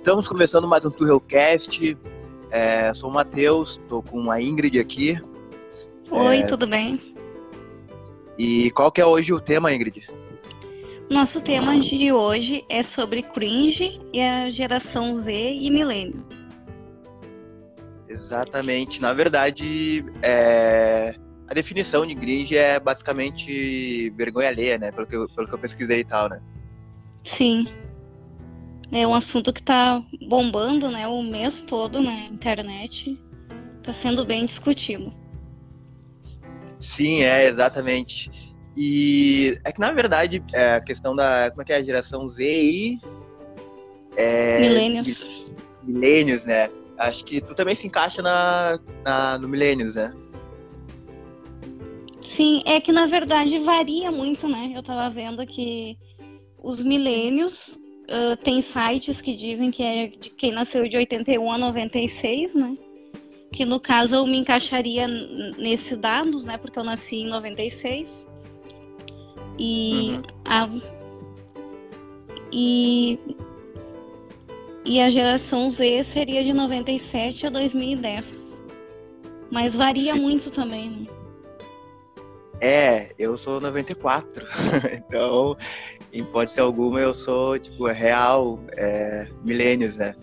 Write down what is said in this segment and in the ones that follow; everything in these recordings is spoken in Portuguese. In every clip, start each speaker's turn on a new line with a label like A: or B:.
A: Estamos começando mais um Turrelcast. É, sou o Matheus, estou com a Ingrid aqui.
B: Oi, é... tudo bem?
A: E qual que é hoje o tema, Ingrid?
B: Nosso tema de hoje é sobre cringe e a geração Z e milênio.
A: Exatamente. Na verdade, é... a definição de cringe é basicamente vergonha alheia, né? Pelo que eu, pelo que eu pesquisei e tal, né?
B: Sim. É um assunto que está bombando, né, o mês todo na internet. Está sendo bem discutido.
A: Sim, é, exatamente. E é que, na verdade, é a questão da. Como é que é a geração Z e.
B: É, milênios.
A: Milênios, né? Acho que tu também se encaixa na, na, no milênios, né?
B: Sim, é que na verdade varia muito, né? Eu tava vendo que os milênios uh, tem sites que dizem que é de quem nasceu de 81 a 96, né? Que no caso eu me encaixaria nesses dados, né? Porque eu nasci em 96. E uhum. a e e a geração Z seria de 97 a 2010. Mas varia muito também, né?
A: É, eu sou 94. então, em hipótese alguma, eu sou, tipo, real, é, milênios, né?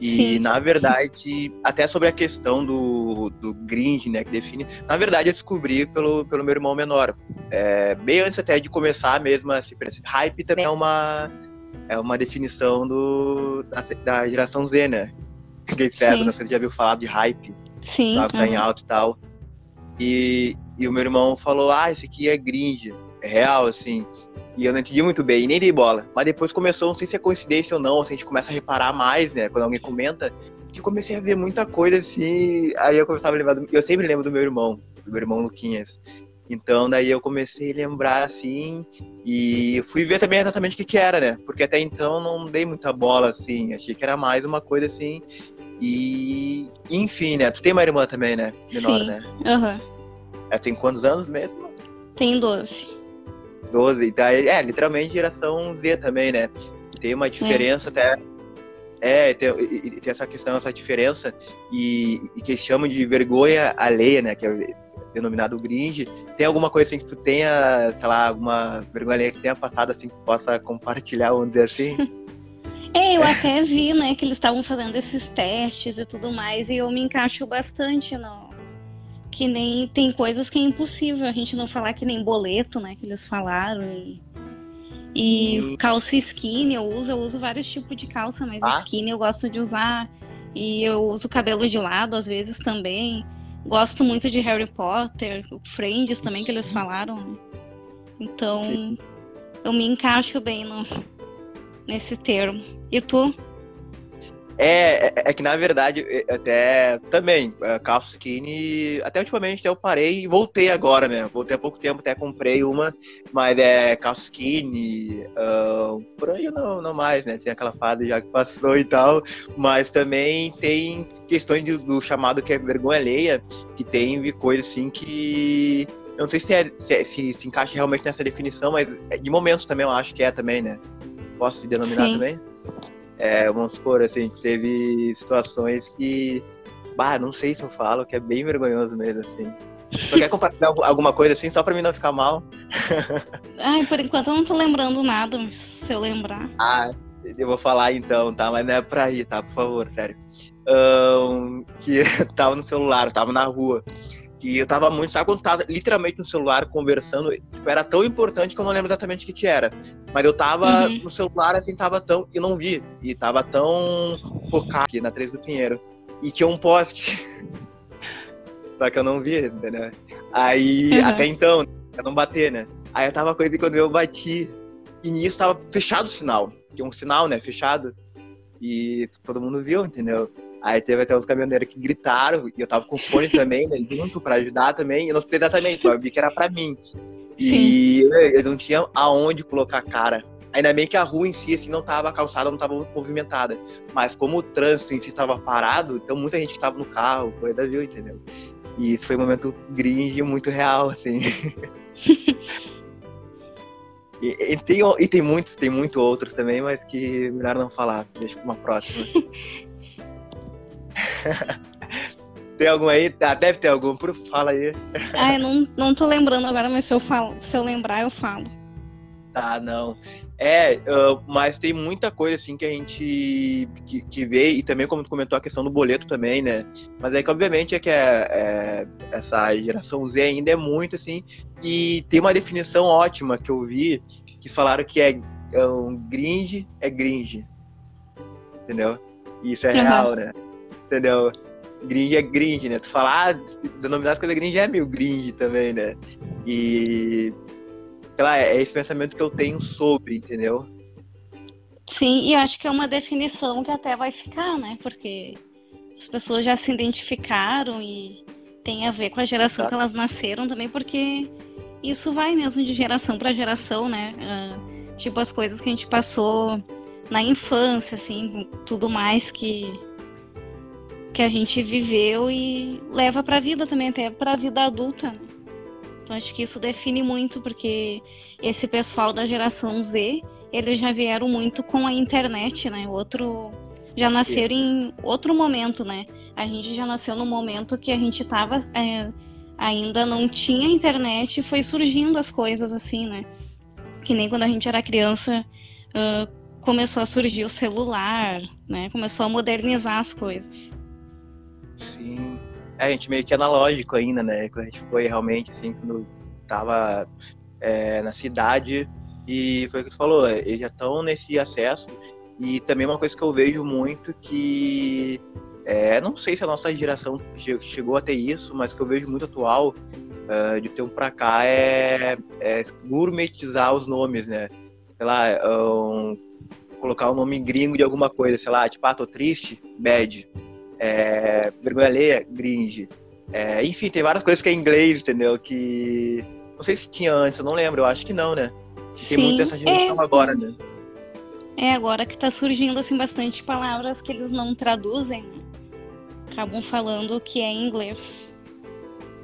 A: E, Sim. na verdade, até sobre a questão do, do Grinch, né, que define... Na verdade, eu descobri pelo, pelo meu irmão menor. É, bem antes até de começar mesmo, assim, hype também é uma, é uma definição do, da, da geração Z, né? Quem sabe, você já viu falar de hype.
B: Sim.
A: Tá, tá em alto e tal. E, e o meu irmão falou, ah, esse aqui é Gringe. É real, assim. E eu não entendi muito bem, nem dei bola. Mas depois começou, não sei se é coincidência ou não, ou se a gente começa a reparar mais, né? Quando alguém comenta, que eu comecei a ver muita coisa assim. Aí eu começava a lembrar. Do, eu sempre lembro do meu irmão, do meu irmão Luquinhas. Então daí eu comecei a lembrar assim e fui ver também exatamente o que, que era, né? Porque até então não dei muita bola assim, achei que era mais uma coisa assim. E enfim, né? Tu tem uma irmã também, né?
B: Menor, Sim. né? Aham. Uhum.
A: Ela tem quantos anos mesmo?
B: Tem 12.
A: 12. Então, é, literalmente geração Z também, né? Tem uma diferença é. até. É, tem, tem, essa questão, essa diferença, e, e, que chamam de vergonha alheia, né? Que é denominado gringe. Tem alguma coisa assim que tu tenha, sei lá, alguma vergonha alheia que tenha passado assim, que possa compartilhar, vamos dizer assim?
B: É, eu até vi, né, que eles estavam fazendo esses testes e tudo mais, e eu me encaixo bastante no, que nem tem coisas que é impossível a gente não falar que nem boleto, né? Que eles falaram. E, e calça skinny eu uso, eu uso vários tipos de calça, mas ah. skinny eu gosto de usar. E eu uso cabelo de lado às vezes também. Gosto muito de Harry Potter, Friends também que eles falaram. Né? Então eu me encaixo bem no, nesse termo. E tu?
A: É, é, é, que na verdade, até também, é, calça skinny, até ultimamente eu parei e voltei agora, né? Voltei há pouco tempo, até comprei uma, mas é calça skinny, uh, por aí não, não mais, né? Tem aquela fase já que passou e tal, mas também tem questões do, do chamado que é vergonha alheia, que tem coisa assim que eu não sei se, é, se, é, se, se, encaixa realmente nessa definição, mas de momentos também eu acho que é também, né? Posso denominar Sim. também? É, vamos supor, assim, a gente teve situações que, bah, não sei se eu falo, que é bem vergonhoso mesmo, assim. Você quer compartilhar alguma coisa assim, só pra mim não ficar mal?
B: Ai, por enquanto eu não tô lembrando nada, mas se eu lembrar.
A: Ah, eu vou falar então, tá? Mas não é pra ir, tá? Por favor, sério. Um, que tava no celular, tava na rua. E eu tava muito, sabe quando tava literalmente no celular conversando, tipo, era tão importante que eu não lembro exatamente o que, que era. Mas eu tava uhum. no celular, assim, tava tão. E não vi. E tava tão focado aqui na 3 do Pinheiro. E tinha um poste. Só que eu não vi, entendeu? Aí, uhum. até então, pra não bater, né? Aí eu tava com ele quando eu bati. E nisso tava fechado o sinal. Tinha um sinal, né? Fechado. E todo mundo viu, entendeu? Aí teve até uns caminhoneiros que gritaram, e eu tava com fone também, né, junto pra ajudar também, eu não sei exatamente, eu vi que era pra mim. E eu não tinha aonde colocar a cara. Ainda bem que a rua em si assim, não tava calçada, não tava movimentada. Mas como o trânsito em si tava parado, então muita gente que tava no carro, coisa viu, entendeu? E isso foi um momento gringe muito real, assim. E, e, tem, e tem muitos, tem muito outros também, mas que melhor não falar, deixa pra uma próxima. tem algum aí? Ah, deve ter algum, por fala aí.
B: Ah, não, não tô lembrando agora, mas se eu, falo, se eu lembrar, eu falo.
A: Ah, não. É, uh, mas tem muita coisa assim que a gente que, que, vê, e também como tu comentou a questão do boleto também, né? Mas é que obviamente é que é, é, essa geração Z ainda é muito assim, e tem uma definição ótima que eu vi, que falaram que é, é um gringe, é gringe. Entendeu? E isso é uhum. real, né? Entendeu? Gringe é gringe, né? Tu falar, ah, denominar as coisas gringe é meio gringe também, né? E sei lá, é esse pensamento que eu tenho sobre, entendeu?
B: Sim, e eu acho que é uma definição que até vai ficar, né? Porque as pessoas já se identificaram e tem a ver com a geração Exato. que elas nasceram também, porque isso vai mesmo de geração para geração, né? Uh, tipo as coisas que a gente passou na infância, assim, tudo mais que que a gente viveu e leva para a vida também, até para a vida adulta. Né? Então acho que isso define muito, porque esse pessoal da geração Z, eles já vieram muito com a internet, né? Outro. Já nasceram em outro momento, né? A gente já nasceu no momento que a gente tava. É, ainda não tinha internet e foi surgindo as coisas assim, né? Que nem quando a gente era criança. Uh, começou a surgir o celular, né? Começou a modernizar as coisas.
A: Sim. É, a gente meio que analógico ainda, né? Quando a gente foi realmente, assim, quando tava é, na cidade, e foi o que tu falou, eles já estão nesse acesso, e também uma coisa que eu vejo muito que, é, não sei se a nossa geração chegou a ter isso, mas que eu vejo muito atual, uh, de tempo pra cá, é, é gourmetizar os nomes, né? Sei lá, um, colocar o um nome gringo de alguma coisa, sei lá, tipo, ah, tô triste, bad é, vergonha alheia, gringe. É, enfim, tem várias coisas que é inglês, entendeu? Que não sei se tinha antes, eu não lembro, eu acho que não, né? Tem Sim, muito dessa geração é... agora, né?
B: É, agora que tá surgindo assim bastante palavras que eles não traduzem, né? acabam falando que é em inglês.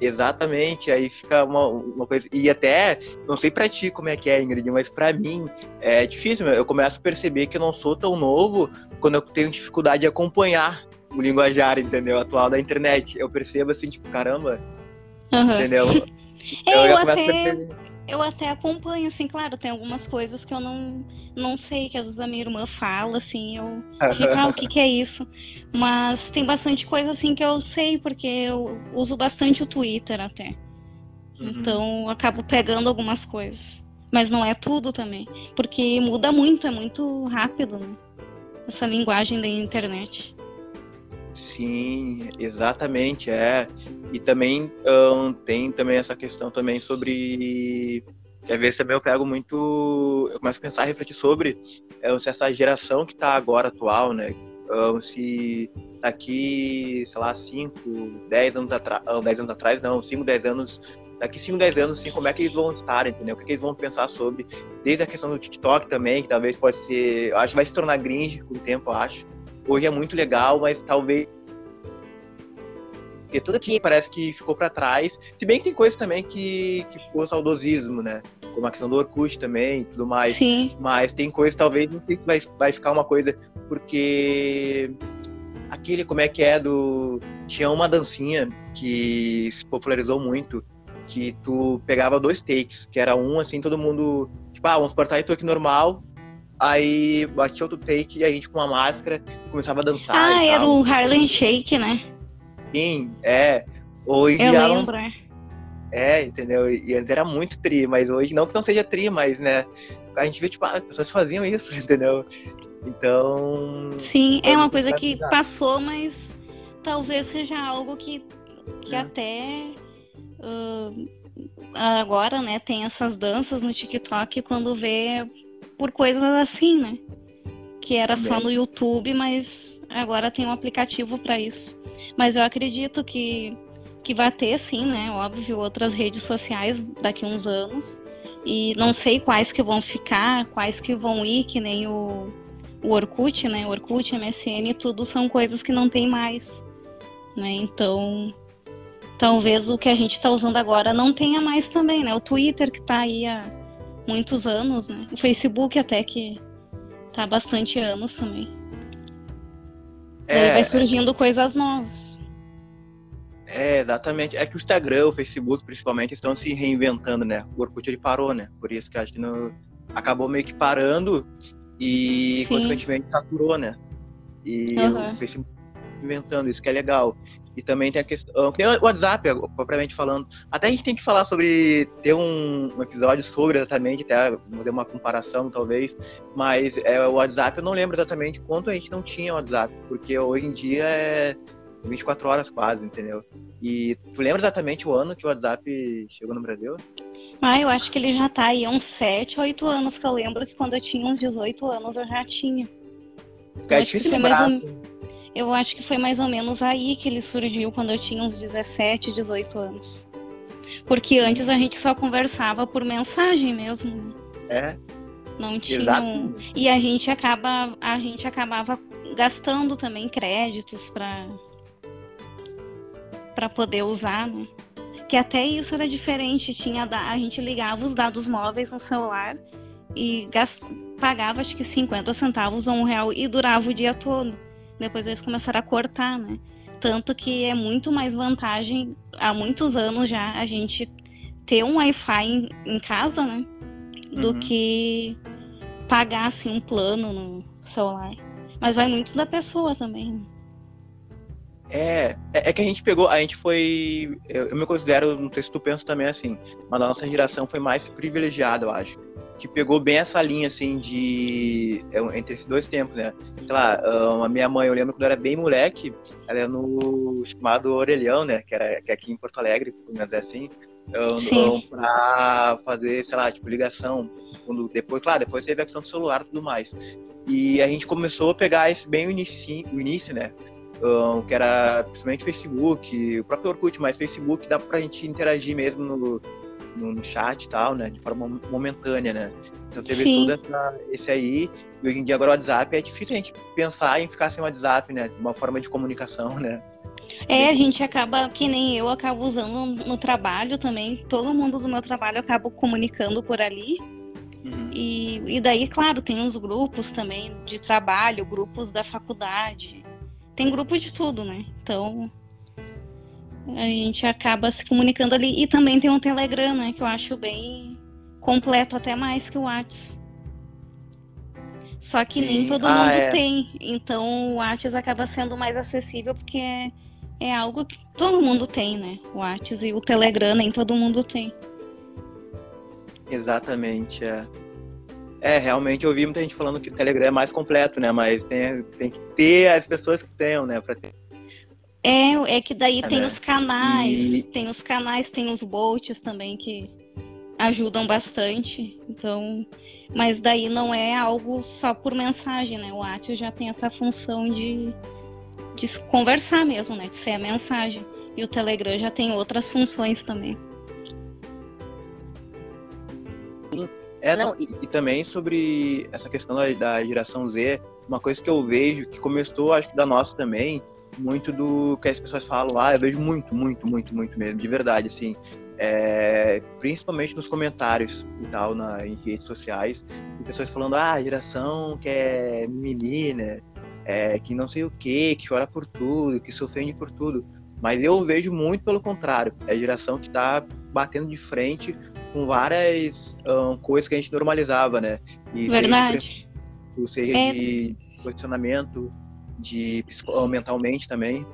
A: Exatamente, aí fica uma, uma coisa. E até, não sei pra ti como é que é, Ingrid, mas pra mim é difícil. Eu começo a perceber que eu não sou tão novo quando eu tenho dificuldade de acompanhar o linguajar, entendeu? Atual da internet. Eu percebo assim, tipo, caramba. Uhum. Entendeu?
B: Eu, eu até, eu até acompanho, assim, claro, tem algumas coisas que eu não, não sei, que às vezes a minha irmã fala, assim, eu fico, ah, o que, que é isso? Mas tem bastante coisa, assim, que eu sei, porque eu uso bastante o Twitter até. Uhum. Então, eu acabo pegando algumas coisas. Mas não é tudo também. Porque muda muito, é muito rápido, né? Essa linguagem da internet.
A: Sim, exatamente, é. E também um, tem também essa questão também sobre que às vezes também eu pego muito, eu começo a pensar, refletir sobre é, se essa geração que está agora atual, né, um, se daqui, sei lá, 5, 10 anos atrás, 10 anos atrás não, 5, 10 anos, daqui 5, 10 anos, assim, como é que eles vão estar, entendeu? O que, que eles vão pensar sobre, desde a questão do TikTok também, que talvez pode ser, acho que vai se tornar gringe com o tempo, acho, hoje é muito legal, mas talvez porque tudo aqui parece que ficou para trás. Se bem que tem coisas também que, que ficou saudosismo, né? Como a questão do Orkut também e tudo mais.
B: Sim.
A: Mas tem coisas, talvez, não sei se vai, vai ficar uma coisa, porque aquele, como é que é, do. Tinha uma dancinha que se popularizou muito, que tu pegava dois takes, que era um assim, todo mundo. Tipo, ah, vamos portar tu aqui normal, Aí batia outro take e a gente com uma máscara começava a dançar.
B: Ah, era o Harlem Shake, né?
A: Sim, é. Hoje
B: Eu já lembro. Não...
A: É, entendeu? E antes era muito tri, mas hoje não que não seja tri, mas, né? A gente vê, tipo, ah, as pessoas faziam isso, entendeu? Então.
B: Sim, é uma coisa que passou, mas talvez seja algo que, que é. até. Uh, agora, né, tem essas danças no TikTok quando vê por coisas assim, né? Que era Também. só no YouTube, mas agora tem um aplicativo para isso. Mas eu acredito que, que vai ter, sim, né? Óbvio, outras redes sociais daqui a uns anos. E não sei quais que vão ficar, quais que vão ir, que nem o, o Orkut, né? O Orkut, MSN, tudo são coisas que não tem mais. Né? Então, talvez o que a gente está usando agora não tenha mais também, né? O Twitter que está aí há muitos anos, né? O Facebook até que tá há bastante anos também. É, Daí vai surgindo é... coisas novas.
A: É, exatamente. É que o Instagram, o Facebook, principalmente, estão se reinventando, né? O Orkut, ele parou, né? Por isso que acho que não... acabou meio que parando e, Sim. consequentemente, saturou, né? E uhum. o Facebook inventando, isso que é legal. E também tem a questão. Tem o WhatsApp, propriamente falando. Até a gente tem que falar sobre. ter um, um episódio sobre exatamente, até fazer uma comparação, talvez. Mas é, o WhatsApp, eu não lembro exatamente quanto a gente não tinha WhatsApp, porque hoje em dia é 24 horas quase, entendeu? E tu lembra exatamente o ano que o WhatsApp chegou no Brasil?
B: Ah, eu acho que ele já tá aí uns 7, 8 anos, que eu lembro que quando eu tinha uns 18 anos eu já tinha.
A: É difícil lembrar. Mais
B: eu acho que foi mais ou menos aí que ele surgiu, quando eu tinha uns 17, 18 anos. Porque antes a gente só conversava por mensagem mesmo.
A: É.
B: Não tinha. E a gente acaba, a gente acabava gastando também créditos para para poder usar, né? Que até isso era diferente, tinha a gente ligava os dados móveis no celular e gast... pagava acho que 50 centavos ou um real e durava o dia todo. Depois eles começaram a cortar, né? Tanto que é muito mais vantagem, há muitos anos já, a gente ter um Wi-Fi em, em casa, né? Do uhum. que pagar assim, um plano no celular. Mas vai muito da pessoa também. Né?
A: É, é, é que a gente pegou, a gente foi. Eu, eu me considero, não sei se tu pensa também assim, mas a nossa geração foi mais privilegiada, eu acho que pegou bem essa linha, assim, de. É, entre esses dois tempos, né? Sei lá, a minha mãe, eu lembro quando eu era bem moleque, ela é no chamado Orelhão, né? Que, era, que é aqui em Porto Alegre, mas é assim. Um, pra fazer, sei lá, tipo, ligação. Quando, depois, claro, depois teve a questão do celular e tudo mais. E a gente começou a pegar esse bem o início, o início né? Um, que era principalmente Facebook, o próprio Orkut, mas Facebook dá pra gente interagir mesmo no, no, no chat e tal, né? De forma momentânea, né? Então teve Sim. tudo essa, esse aí. E hoje em dia agora o WhatsApp é difícil a gente pensar em ficar sem o WhatsApp, né? Uma forma de comunicação, né?
B: É, a gente acaba, que nem eu, acabo usando no trabalho também. Todo mundo do meu trabalho acaba comunicando por ali. Uhum. E, e daí, claro, tem os grupos também de trabalho, grupos da faculdade. Tem grupo de tudo, né? Então, a gente acaba se comunicando ali. E também tem um Telegram, né? Que eu acho bem completo, até mais que o WhatsApp. Só que Sim. nem todo ah, mundo é. tem. Então o WhatsApp acaba sendo mais acessível porque é, é algo que todo mundo tem, né? O WhatsApp e o Telegram nem todo mundo tem.
A: Exatamente, é. É, realmente eu ouvi muita gente falando que o Telegram é mais completo, né? Mas tem, tem que ter as pessoas que tenham, né? Pra ter
B: é, é que daí é, tem né? os canais, e... tem os canais, tem os bots também que ajudam bastante. Então, mas daí não é algo só por mensagem, né? O WhatsApp já tem essa função de, de conversar mesmo, né? De ser a mensagem. E o Telegram já tem outras funções também.
A: É, não, e... e também sobre essa questão da, da geração Z, uma coisa que eu vejo que começou, acho que da nossa também, muito do que as pessoas falam lá, eu vejo muito, muito, muito, muito mesmo, de verdade, assim. É, principalmente nos comentários e tal, na, em redes sociais, de pessoas falando, ah, geração que é menina, é, que não sei o que, que chora por tudo, que se ofende por tudo. Mas eu vejo muito pelo contrário, é a geração que está batendo de frente com várias um, coisas que a gente normalizava, né?
B: E Verdade.
A: Seja, seja é... de posicionamento, de mentalmente também.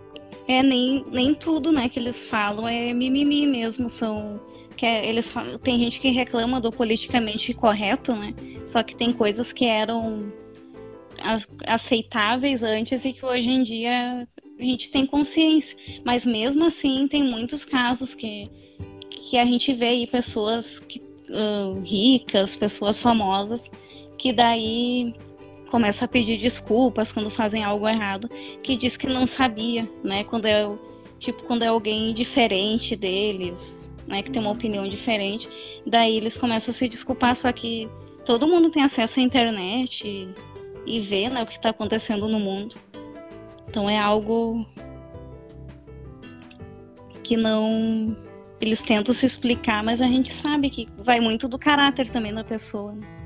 B: É, nem, nem tudo, né, que eles falam é mimimi mesmo, são que é, eles falam, tem gente que reclama do politicamente correto, né? Só que tem coisas que eram aceitáveis antes e que hoje em dia a gente tem consciência. Mas mesmo assim, tem muitos casos que, que a gente vê aí pessoas que, uh, ricas, pessoas famosas, que daí começa a pedir desculpas quando fazem algo errado, que diz que não sabia, né? Quando é tipo quando é alguém diferente deles, né, que tem uma opinião diferente, daí eles começam a se desculpar, só que todo mundo tem acesso à internet e, e vê, né, o que está acontecendo no mundo. Então é algo que não eles tentam se explicar, mas a gente sabe que vai muito do caráter também da pessoa. Né?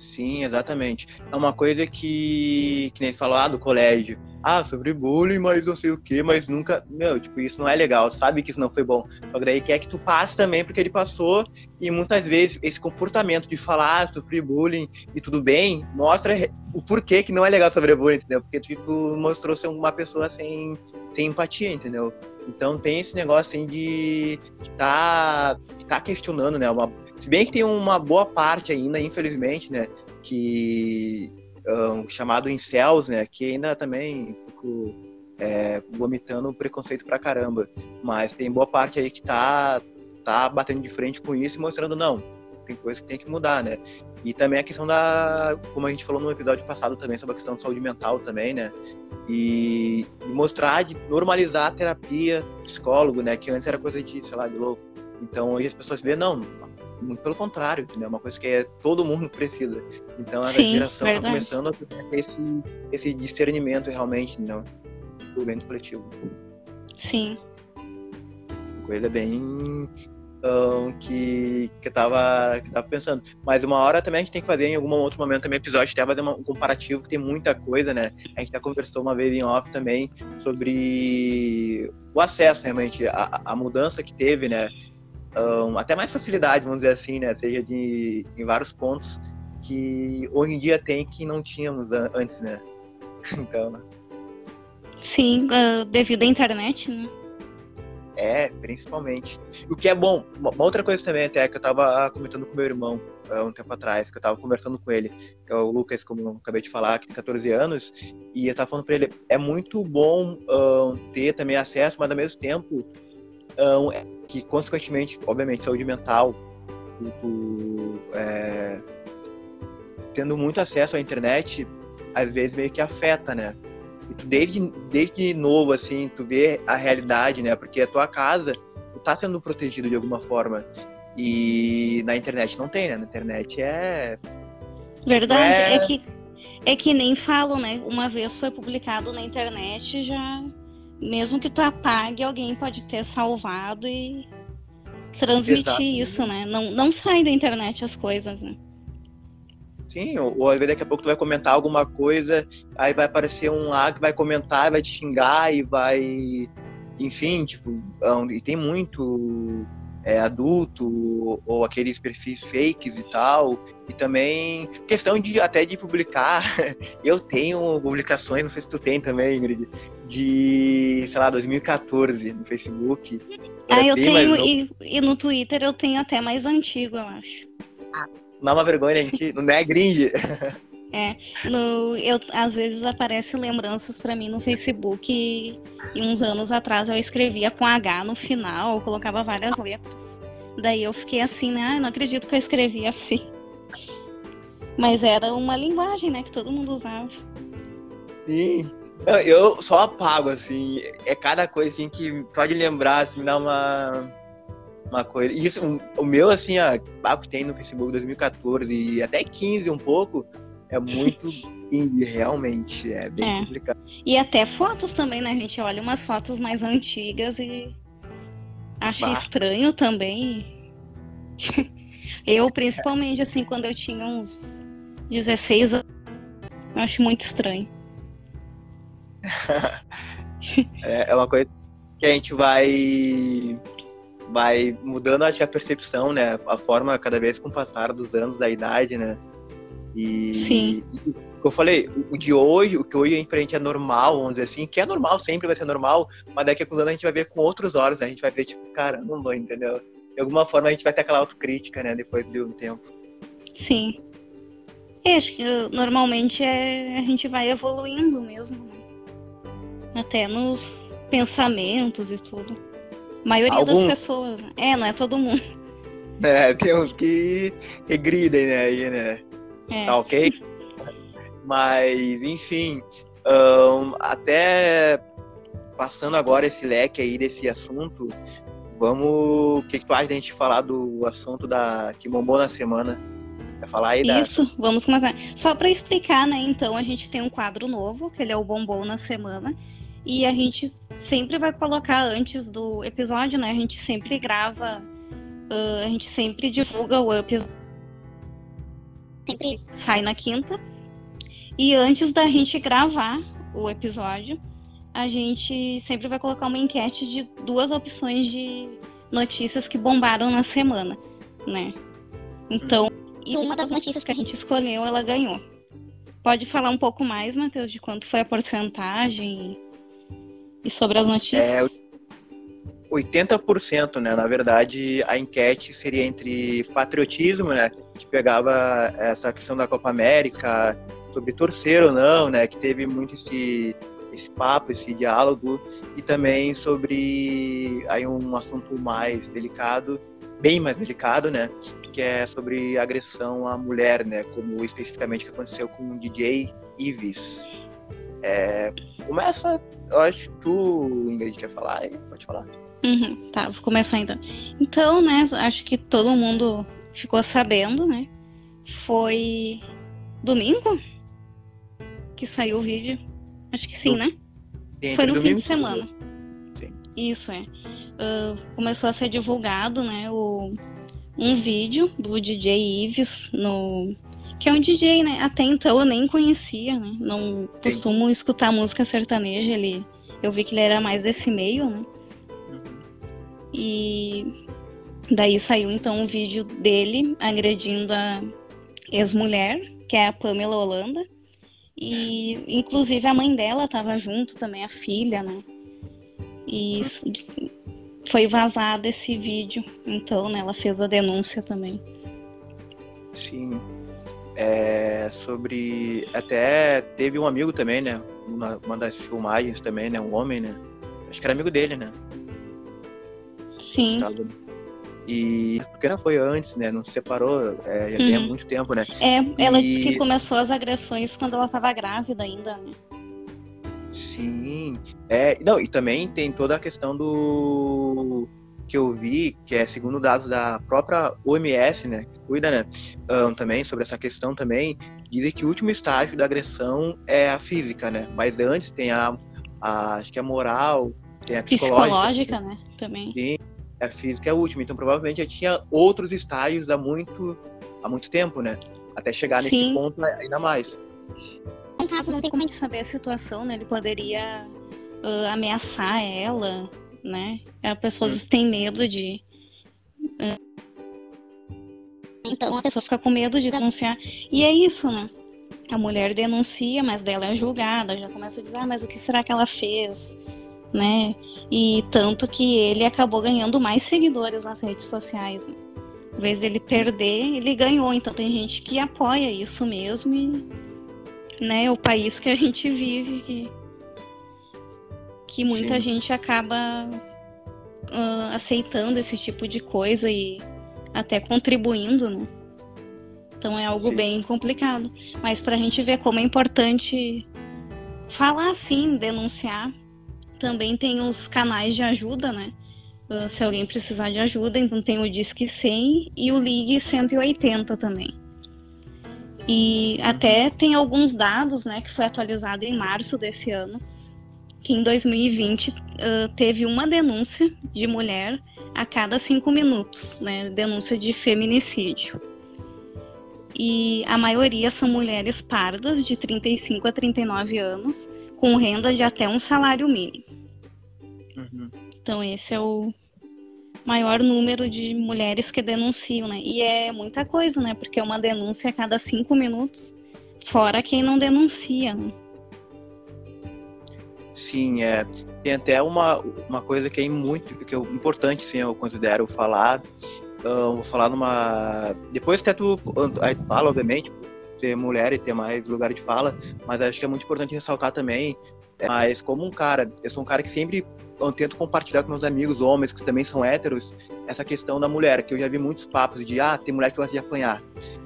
A: Sim, exatamente. É uma coisa que, que nem falou ah, do colégio. Ah, sobre bullying, mas não sei o que, mas nunca. Meu, tipo, isso não é legal, sabe que isso não foi bom. Só que daí quer que tu passe também porque ele passou, e muitas vezes esse comportamento de falar, ah, sofri bullying e tudo bem, mostra o porquê que não é legal sobre bullying, entendeu? Porque tipo, mostrou ser uma pessoa sem, sem empatia, entendeu? Então tem esse negócio assim de estar tá, tá questionando, né? Uma, se bem que tem uma boa parte ainda, infelizmente, né? Que um, chamado incels, né? Que ainda também fico é, vomitando preconceito pra caramba. Mas tem boa parte aí que tá, tá batendo de frente com isso e mostrando, não, tem coisa que tem que mudar, né? E também a questão da, como a gente falou no episódio passado também, sobre a questão de saúde mental também, né? E, mostrar, de normalizar a terapia, psicólogo, né? Que antes era coisa de, sei lá, de louco. Então hoje as pessoas vêem, não, muito pelo contrário, é uma coisa que é, todo mundo precisa. Então a Sim, geração está começando a ter esse, esse discernimento realmente, não, do evento coletivo.
B: Sim.
A: Coisa bem um, que, que, eu tava, que tava pensando. Mas uma hora também a gente tem que fazer em algum outro momento também episódio, até fazer uma, um comparativo, que tem muita coisa, né? A gente já conversou uma vez em off também sobre o acesso realmente, a, a mudança que teve, né? Um, até mais facilidade, vamos dizer assim, né? Seja de, em vários pontos que hoje em dia tem que não tínhamos antes, né? então, né?
B: Sim, uh, devido à internet, né?
A: É, principalmente. O que é bom, uma outra coisa também até que eu tava comentando com meu irmão uh, um tempo atrás, que eu tava conversando com ele, que é o Lucas, como eu acabei de falar, que tem 14 anos, e eu tava falando pra ele, é muito bom uh, ter também acesso, mas ao mesmo tempo, uh, que consequentemente, obviamente, saúde mental, é, tendo muito acesso à internet, às vezes meio que afeta, né? E tu desde, desde novo, assim, tu vê a realidade, né? Porque a tua casa, tu tá sendo protegido de alguma forma. E na internet não tem, né? Na internet é.
B: Verdade, é, é que é que nem falo, né? Uma vez foi publicado na internet, já. Mesmo que tu apague, alguém pode ter salvado e transmitir Exato. isso, né? Não, não sai da internet as coisas, né?
A: Sim, ou, às vezes daqui a pouco tu vai comentar alguma coisa, aí vai aparecer um lá que vai comentar, vai te xingar e vai. Enfim, tipo, e tem muito é, adulto ou aqueles perfis fakes e tal. E também questão de até de publicar. Eu tenho publicações, não sei se tu tem também, Ingrid, de, sei lá, 2014 no Facebook.
B: Ah, eu tenho, e, e, no Twitter eu tenho até mais antigo, eu acho.
A: Ah, não é uma vergonha, a gente não é gringe.
B: É, no, eu, às vezes aparecem lembranças para mim no Facebook e, e, uns anos atrás eu escrevia com H no final, colocava várias letras. Daí eu fiquei assim, né? Ah, não acredito que eu escrevi assim. Mas era uma linguagem, né, que todo mundo usava.
A: Sim. Eu só apago, assim. É cada coisa assim que pode lembrar, assim, me dá uma uma coisa. Isso, o meu, assim, a que tem no Facebook 2014 e até 15 um pouco, é muito indie, realmente. É bem é. complicado.
B: E até fotos também, né? A gente olha umas fotos mais antigas e acha bah. estranho também. eu, principalmente, assim, quando eu tinha uns 16 anos, eu acho muito estranho.
A: é, é uma coisa que a gente vai vai mudando acho, a percepção, né? A forma cada vez com o passar dos anos da idade, né? E,
B: Sim.
A: E, eu falei, o de hoje, o que hoje a gente é normal, vamos dizer assim, que é normal, sempre vai ser normal, mas daqui a alguns anos a gente vai ver com outros olhos, né? a gente vai ver, tipo, caramba, entendeu? De alguma forma a gente vai ter aquela autocrítica, né, depois de um tempo.
B: Sim. É, acho que normalmente é, a gente vai evoluindo mesmo. Né? Até nos pensamentos e tudo. A maioria Algum... das pessoas. Né? É, não é todo mundo.
A: É, tem uns que regridem, né, aí, né? É. Tá ok? Mas, enfim, um, até passando agora esse leque aí desse assunto, vamos. O que, que tu acha da gente falar do assunto da que bombou na semana? Vai falar aí da...
B: Isso, vamos começar. Só para explicar, né? Então, a gente tem um quadro novo, que ele é o Bombom na Semana. E a gente sempre vai colocar antes do episódio, né? A gente sempre grava, uh, a gente sempre divulga o episódio. Sai na quinta. E antes da gente gravar o episódio, a gente sempre vai colocar uma enquete de duas opções de notícias que bombaram na semana, né? Então, e uma das notícias que a gente escolheu, ela ganhou. Pode falar um pouco mais, Matheus, de quanto foi a porcentagem e sobre as notícias? É,
A: 80%, né? Na verdade, a enquete seria entre patriotismo, né? Que pegava essa questão da Copa América, sobre torcer ou não, né? Que teve muito esse, esse papo, esse diálogo, e também sobre aí um assunto mais delicado, bem mais delicado, né? Que é sobre agressão à mulher, né? Como especificamente que aconteceu com o DJ Ives. É, começa, eu acho que tu, Ingrid, quer falar? Pode falar.
B: Uhum, tá, vou começar então. Então, né, acho que todo mundo ficou sabendo, né? Foi domingo que saiu o vídeo. Acho que sim, né? Sim, Foi no fim de semana. Sim. Isso, é. Uh, começou a ser divulgado, né, o, um vídeo do DJ Ives no que é um DJ, né? Até então eu nem conhecia, né? Não costumo escutar música sertaneja, ele eu vi que ele era mais desse meio, né? Uhum. E daí saiu então um vídeo dele agredindo a ex-mulher, que é a Pamela Holanda. E inclusive a mãe dela estava junto também, a filha, né? E foi vazado esse vídeo, então, né? Ela fez a denúncia também.
A: Sim. É, sobre. Até teve um amigo também, né? Uma, uma das filmagens também, né? Um homem, né? Acho que era amigo dele, né?
B: Sim.
A: E porque ela foi antes, né? Não se separou, é, já tem há uhum. muito tempo, né?
B: É, ela e... disse que começou as agressões quando ela estava grávida ainda, né?
A: Sim. É, não, e também tem toda a questão do que eu vi, que é segundo dados da própria OMS, né, que cuida, né, um, também sobre essa questão também, dizem que o último estágio da agressão é a física, né, mas antes tem a, a acho que a moral, tem a psicológica,
B: psicológica né, também.
A: Sim, a física é a última. Então, provavelmente já tinha outros estágios há muito, há muito tempo, né? Até chegar nesse Sim. ponto ainda mais.
B: No caso, não tem como a gente saber a situação, né? Ele poderia uh, ameaçar ela, né? As pessoas hum. têm medo de. Uh... Então a pessoa fica com medo de denunciar. E é isso, né? A mulher denuncia, mas dela é julgada, já começa a dizer, ah, mas o que será que ela fez? Né? E tanto que ele acabou ganhando mais seguidores nas redes sociais. Né? Em vez dele perder, ele ganhou. Então tem gente que apoia isso mesmo e, né, o país que a gente vive, que, que muita Sim. gente acaba uh, aceitando esse tipo de coisa e até contribuindo, né? Então é algo Sim. bem complicado. Mas para a gente ver como é importante falar assim, denunciar, também tem os canais de ajuda, né? Uh, se alguém precisar de ajuda, então tem o Disque 100 e o Ligue 180 também. E até tem alguns dados, né, que foi atualizado em março desse ano, que em 2020 uh, teve uma denúncia de mulher a cada cinco minutos, né, denúncia de feminicídio. E a maioria são mulheres pardas de 35 a 39 anos, com renda de até um salário mínimo. Uhum. Então esse é o maior número de mulheres que denunciam, né? E é muita coisa, né? Porque é uma denúncia a cada cinco minutos, fora quem não denuncia. Né?
A: Sim, é. Tem até uma, uma coisa que é muito que é importante, sim, eu considero falar. Uh, vou falar numa. Depois até tu, aí fala, obviamente, ser mulher e ter mais lugar de fala, mas acho que é muito importante ressaltar também. É, mas como um cara, eu sou um cara que sempre eu tento compartilhar com meus amigos homens que também são héteros essa questão da mulher, que eu já vi muitos papos de ah, tem mulher que gosta de apanhar.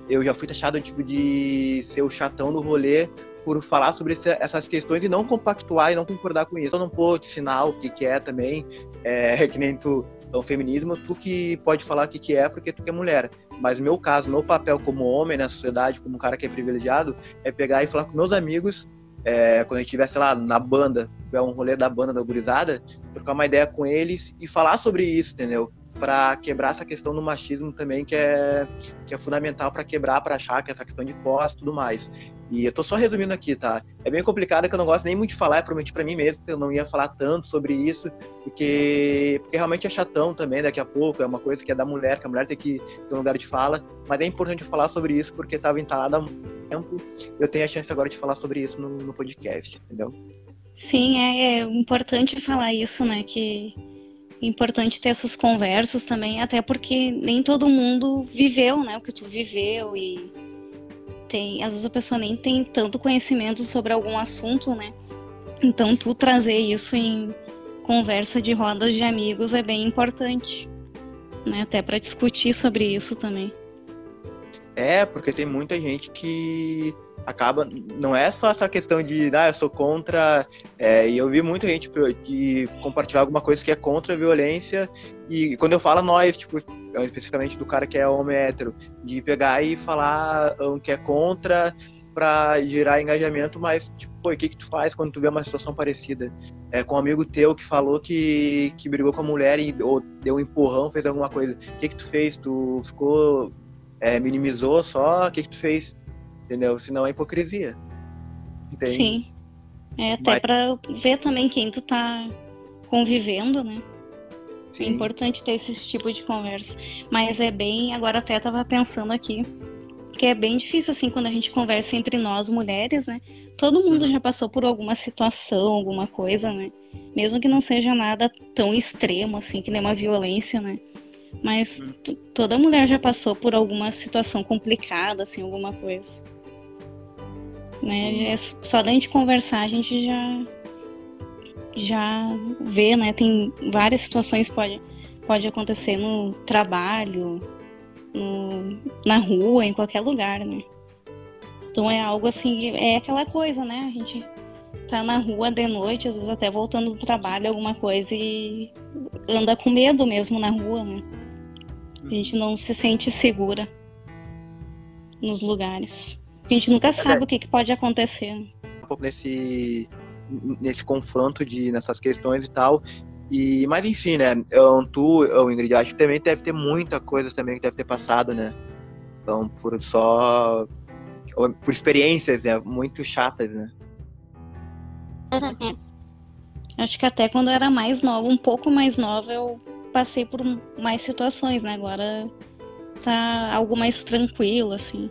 A: Eu já fui taxado tipo de ser o chatão no rolê por falar sobre essas questões e não compactuar e não concordar com isso. Eu não vou te ensinar o que, que é também, é, que nem tu, o feminismo, tu que pode falar o que, que é porque tu que é mulher. Mas no meu caso, meu papel como homem na sociedade, como um cara que é privilegiado, é pegar e falar com meus amigos, é, quando a gente estivesse lá na banda, tiver um rolê da banda da gurizada, trocar uma ideia com eles e falar sobre isso, entendeu? Para quebrar essa questão do machismo também, que é, que é fundamental para quebrar, para achar que essa questão de pós tudo mais. E eu tô só resumindo aqui, tá? É bem complicado que eu não gosto nem muito de falar, eu prometi para mim mesmo que eu não ia falar tanto sobre isso, porque, porque realmente é chatão também daqui a pouco, é uma coisa que é da mulher, que a mulher tem que ter um lugar de fala, mas é importante falar sobre isso porque estava entalado há muito tempo, eu tenho a chance agora de falar sobre isso no, no podcast, entendeu?
B: Sim, é, é importante falar isso, né, que é importante ter essas conversas também, até porque nem todo mundo viveu, né, o que tu viveu e tem, às vezes a pessoa nem tem tanto conhecimento sobre algum assunto, né? Então tu trazer isso em conversa de rodas de amigos é bem importante, né? Até para discutir sobre isso também.
A: É, porque tem muita gente que acaba. Não é só essa questão de, ah, eu sou contra. É, e eu vi muita gente de compartilhar alguma coisa que é contra a violência. E quando eu falo nós, tipo, especificamente do cara que é homem hétero, de pegar e falar um, que é contra para gerar engajamento, mas, tipo, pô, o que que tu faz quando tu vê uma situação parecida? É, com um amigo teu que falou que, que brigou com a mulher e, ou deu um empurrão, fez alguma coisa. O que que tu fez? Tu ficou, é, minimizou só? O que que tu fez? Entendeu? Senão é hipocrisia.
B: Entende? Sim. É até Mas... para ver também quem tu tá convivendo, né? É Sim. É importante ter esse tipo de conversa. Mas é bem. Agora até tava pensando aqui. Que é bem difícil, assim, quando a gente conversa entre nós mulheres, né? Todo mundo uhum. já passou por alguma situação, alguma coisa, né? Mesmo que não seja nada tão extremo, assim, que nem uma violência, né? Mas uhum. toda mulher já passou por alguma situação complicada, assim, alguma coisa. Né? É só da gente conversar, a gente já já vê, né? Tem várias situações que pode, pode acontecer no trabalho, no, na rua, em qualquer lugar, né? Então é algo assim, é aquela coisa, né? A gente tá na rua de noite, às vezes até voltando do trabalho, alguma coisa, e anda com medo mesmo na rua, né? A gente não se sente segura nos lugares. A gente nunca sabe o que, que pode acontecer.
A: Um pouco nesse nesse confronto de nessas questões e tal. E, mas enfim, né? Eu, tu, eu, Ingrid, acho que também deve ter muita coisa também que deve ter passado, né? Então, por só. Por experiências, né? Muito chatas, né?
B: Acho que até quando eu era mais nova, um pouco mais nova, eu passei por mais situações, né? Agora tá algo mais tranquilo, assim.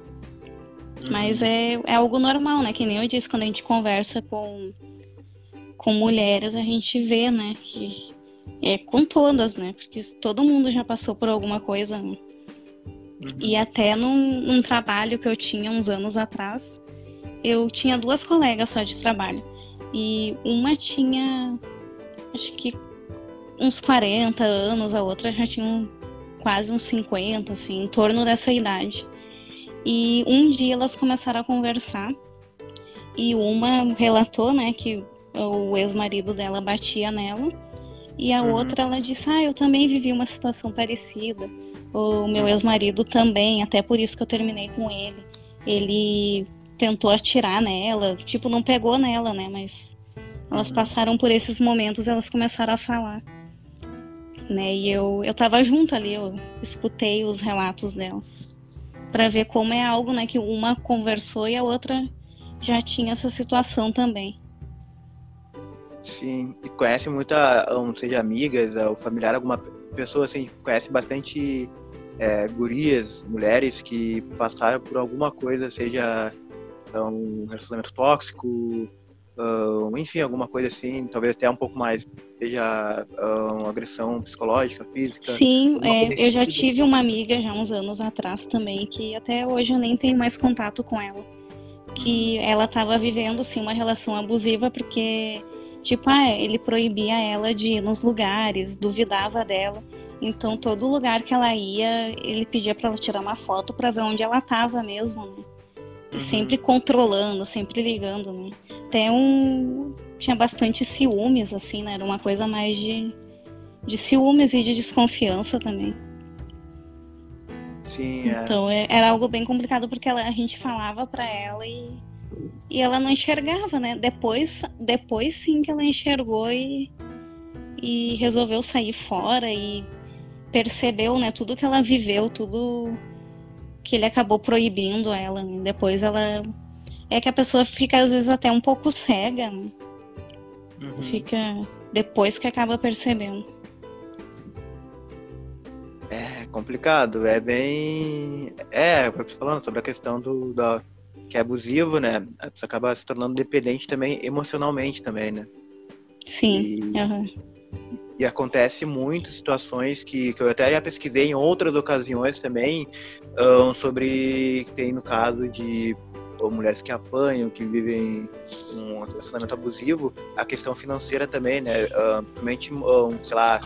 B: Mas é, é algo normal, né? Que nem eu disse, quando a gente conversa com com mulheres, a gente vê, né, que é com todas, né, porque todo mundo já passou por alguma coisa, né? Uhum. E até num, num, trabalho que eu tinha uns anos atrás, eu tinha duas colegas só de trabalho. E uma tinha, acho que uns 40 anos, a outra já tinha um, quase uns 50, assim, em torno dessa idade. E um dia elas começaram a conversar e uma relatou, né, que o ex-marido dela batia nela. E a uhum. outra, ela disse: Ah, eu também vivi uma situação parecida. O meu ex-marido também, até por isso que eu terminei com ele. Ele tentou atirar nela, tipo, não pegou nela, né? Mas elas uhum. passaram por esses momentos, elas começaram a falar. Né? E eu, eu tava junto ali, eu escutei os relatos delas. Para ver como é algo, né, que uma conversou e a outra já tinha essa situação também.
A: Sim, e conhece muita, não seja amigas ou familiar, alguma pessoa assim, conhece bastante é, gurias, mulheres que passaram por alguma coisa, seja um relacionamento tóxico, um, enfim, alguma coisa assim, talvez até um pouco mais, seja uma agressão psicológica, física.
B: Sim, é, eu já tive uma amiga já uns anos atrás também, que até hoje eu nem tenho mais contato com ela. Que ela estava vivendo assim, uma relação abusiva porque Tipo, ah, ele proibia ela de ir nos lugares, duvidava dela. Então, todo lugar que ela ia, ele pedia para ela tirar uma foto para ver onde ela tava mesmo, né? Uhum. sempre controlando, sempre ligando, né? Até um. Tinha bastante ciúmes, assim, né? Era uma coisa mais de, de ciúmes e de desconfiança também.
A: Sim,
B: é. Então, é, era algo bem complicado porque ela, a gente falava para ela e E ela não enxergava, né? Depois, depois sim que ela enxergou e, e resolveu sair fora e percebeu, né? Tudo que ela viveu, tudo que ele acabou proibindo ela. Né? Depois ela. É que a pessoa fica, às vezes, até um pouco cega. Né? Uhum. Fica. Depois que acaba percebendo.
A: É complicado, é bem. É, o que eu falando sobre a questão do. Da... Que é abusivo, né? A pessoa acaba se tornando dependente também emocionalmente também, né?
B: Sim. E, uhum.
A: E acontece muito situações que, que eu até já pesquisei em outras ocasiões também um, sobre tem no caso de ou mulheres que apanham, que vivem um relacionamento abusivo, a questão financeira também, né? Uh, principalmente, um, sei lá,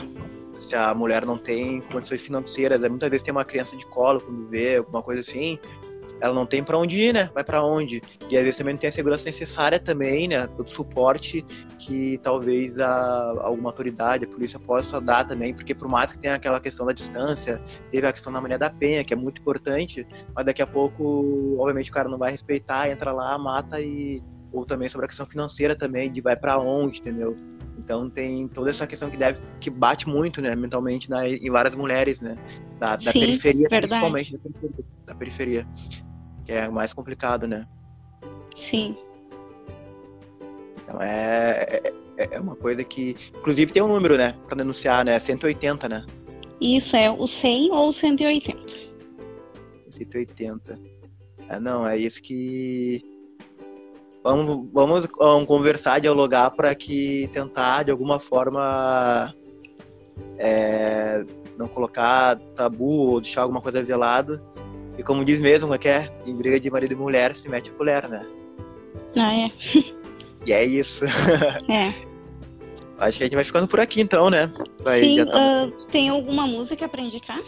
A: se a mulher não tem condições financeiras, né? muitas vezes tem uma criança de colo quando vê, alguma coisa assim, ela não tem para onde ir, né? Vai para onde? E às vezes também não tem a segurança necessária também, né? Todo suporte que talvez a, alguma autoridade, a polícia possa dar também, porque por mais que tenha aquela questão da distância, teve a questão da Maria da Penha, que é muito importante, mas daqui a pouco, obviamente, o cara não vai respeitar, entra lá, mata e ou também sobre a questão financeira também, de vai para onde, entendeu? Então tem toda essa questão que deve que bate muito, né, mentalmente na, em várias mulheres, né, da, da
B: Sim,
A: periferia,
B: verdade.
A: principalmente da periferia, da periferia que é mais complicado, né?
B: Sim.
A: Então é, é, é uma coisa que. Inclusive tem um número, né? Pra denunciar, né? 180, né?
B: Isso, é o 100 ou o 180.
A: 180. É, não, é isso que. Vamos, vamos, vamos conversar, dialogar para que tentar de alguma forma é, não colocar tabu ou deixar alguma coisa velada e como diz mesmo, é que é, em briga de marido e mulher se mete a colher, né?
B: Ah, é.
A: E é isso.
B: É.
A: Acho que a gente vai ficando por aqui então, né? Vai,
B: Sim, tá... uh, tem alguma música para indicar?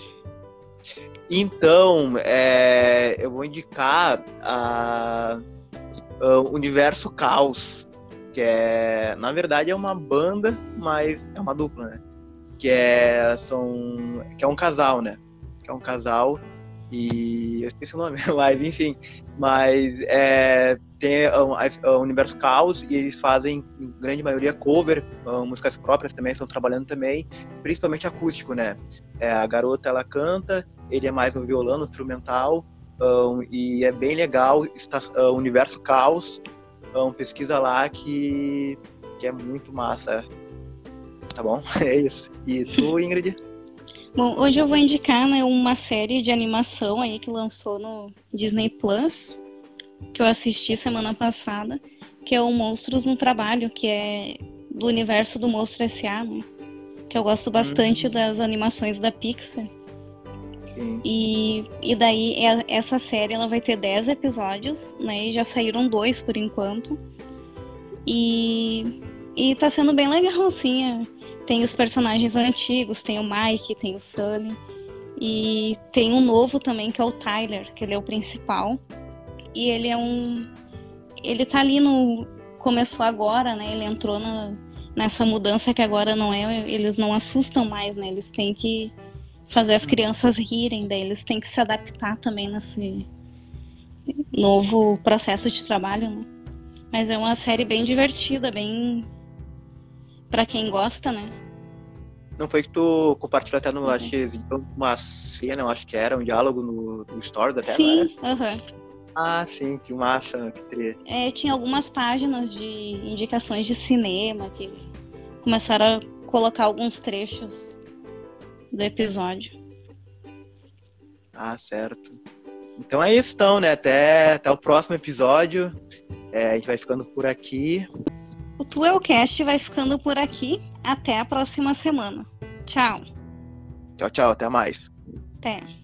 A: Então, é, eu vou indicar a, a Universo Caos, que é, na verdade, é uma banda, mas é uma dupla, né? Que é, são, que é um casal, né? Que é um casal e eu esqueci o nome, mas enfim. Mas é, tem o Universo Caos e eles fazem, em grande maioria, cover, músicas próprias também, estão trabalhando também, principalmente acústico, né? É, a garota ela canta, ele é mais no violão, instrumental, um, e é bem legal. Está, uh, Universo Caos, um, pesquisa lá que, que é muito massa. Tá bom? É isso. E tu, Ingrid?
B: Bom, hoje eu vou indicar né, uma série de animação aí que lançou no Disney Plus, que eu assisti semana passada, que é o Monstros no Trabalho, que é do universo do Monstro S.A., né? Que eu gosto bastante uhum. das animações da Pixar. E, e daí essa série ela vai ter 10 episódios, né? E já saíram dois por enquanto. E, e tá sendo bem legal, assim. É tem os personagens antigos, tem o Mike, tem o Sully. E tem um novo também, que é o Tyler, que ele é o principal. E ele é um. Ele tá ali no. Começou agora, né? Ele entrou na, nessa mudança que agora não é. Eles não assustam mais, né? Eles têm que fazer as crianças rirem, daí eles têm que se adaptar também nesse novo processo de trabalho, né? Mas é uma série bem divertida, bem para quem gosta, né?
A: Não foi que tu compartilhou até no, uhum. acho que uma cena, eu acho que era, um diálogo no, no Story da tela?
B: Sim, aham. Uhum.
A: Ah, sim, que massa, que tri.
B: É, tinha algumas páginas de indicações de cinema que começaram a colocar alguns trechos do episódio.
A: Ah, certo. Então é isso, então, né? Até, até o próximo episódio. É, a gente vai ficando por aqui.
B: O Tuelcast vai ficando por aqui. Até a próxima semana. Tchau.
A: Tchau, tchau. Até mais.
B: Até.